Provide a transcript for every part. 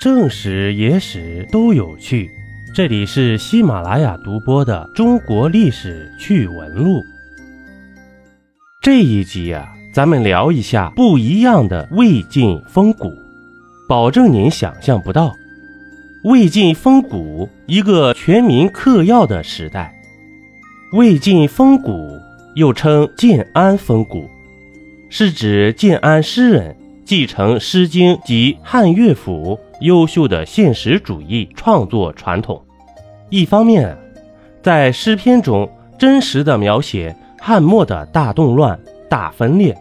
正史、野史都有趣。这里是喜马拉雅独播的《中国历史趣闻录》。这一集啊，咱们聊一下不一样的魏晋风骨，保证您想象不到。魏晋风骨，一个全民嗑药的时代。魏晋风骨又称建安风骨，是指建安诗人继承《诗经》及汉乐府优秀的现实主义创作传统。一方面，在诗篇中真实的描写汉末的大动乱、大分裂，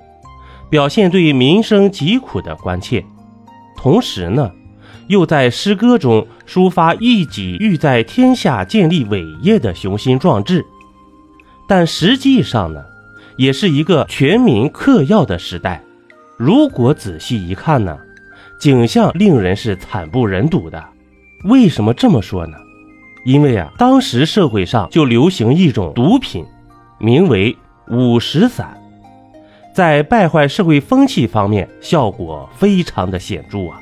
表现对民生疾苦的关切；同时呢，又在诗歌中抒发一己欲在天下建立伟业的雄心壮志。但实际上呢，也是一个全民嗑药的时代。如果仔细一看呢，景象令人是惨不忍睹的。为什么这么说呢？因为啊，当时社会上就流行一种毒品，名为五石散，在败坏社会风气方面效果非常的显著啊。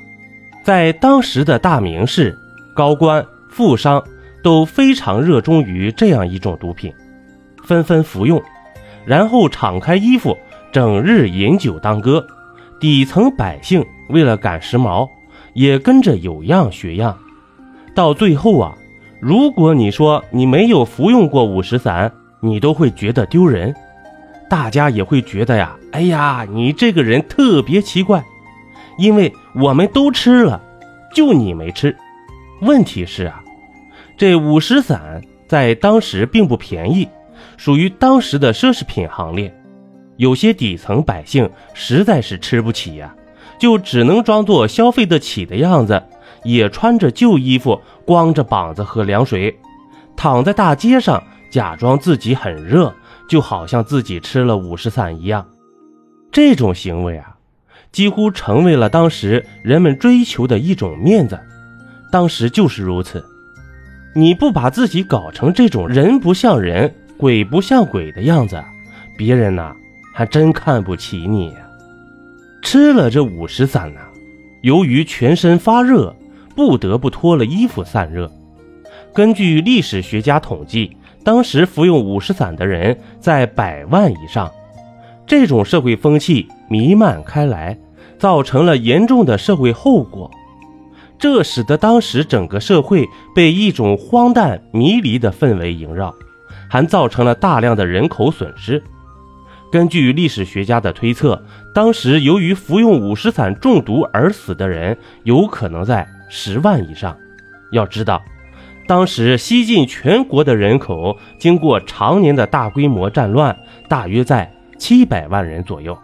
在当时的大名士、高官、富商都非常热衷于这样一种毒品。纷纷服用，然后敞开衣服，整日饮酒当歌。底层百姓为了赶时髦，也跟着有样学样。到最后啊，如果你说你没有服用过五石散，你都会觉得丢人。大家也会觉得呀，哎呀，你这个人特别奇怪，因为我们都吃了，就你没吃。问题是啊，这五石散在当时并不便宜。属于当时的奢侈品行列，有些底层百姓实在是吃不起呀，就只能装作消费得起的样子，也穿着旧衣服，光着膀子喝凉水，躺在大街上，假装自己很热，就好像自己吃了五石散一样。这种行为啊，几乎成为了当时人们追求的一种面子。当时就是如此，你不把自己搞成这种人不像人。鬼不像鬼的样子，别人呐还真看不起你。吃了这五石散呢，由于全身发热，不得不脱了衣服散热。根据历史学家统计，当时服用五石散的人在百万以上。这种社会风气弥漫开来，造成了严重的社会后果，这使得当时整个社会被一种荒诞迷离的氛围萦绕。还造成了大量的人口损失。根据历史学家的推测，当时由于服用五石散中毒而死的人有可能在十万以上。要知道，当时西晋全国的人口经过常年的大规模战乱，大约在七百万人左右，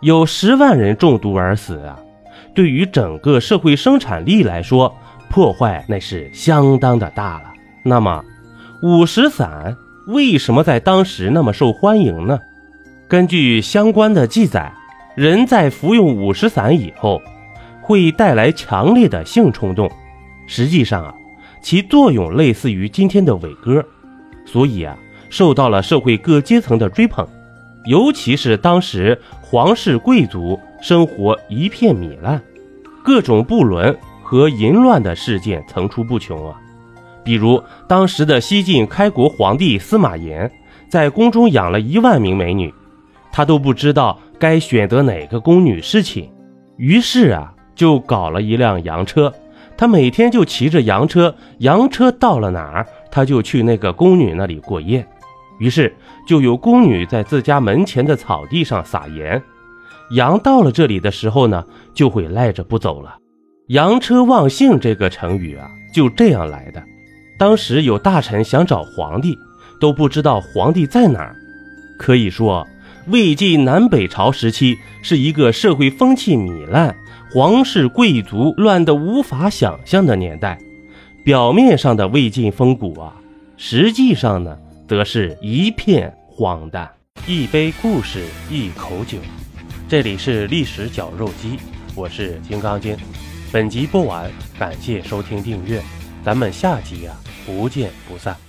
有十万人中毒而死啊！对于整个社会生产力来说，破坏那是相当的大了。那么，五石散。为什么在当时那么受欢迎呢？根据相关的记载，人在服用五石散以后，会带来强烈的性冲动。实际上啊，其作用类似于今天的伟哥，所以啊，受到了社会各阶层的追捧。尤其是当时皇室贵族生活一片糜烂，各种不伦和淫乱的事件层出不穷啊。比如当时的西晋开国皇帝司马炎，在宫中养了一万名美女，他都不知道该选择哪个宫女侍寝，于是啊，就搞了一辆洋车，他每天就骑着洋车，洋车到了哪儿，他就去那个宫女那里过夜，于是就有宫女在自家门前的草地上撒盐，羊到了这里的时候呢，就会赖着不走了。洋车忘性这个成语啊，就这样来的。当时有大臣想找皇帝，都不知道皇帝在哪儿。可以说，魏晋南北朝时期是一个社会风气糜烂、皇室贵族乱得无法想象的年代。表面上的魏晋风骨啊，实际上呢，则是一片荒诞。一杯故事，一口酒，这里是历史绞肉机，我是金刚经。本集播完，感谢收听订阅，咱们下集呀。不见不散。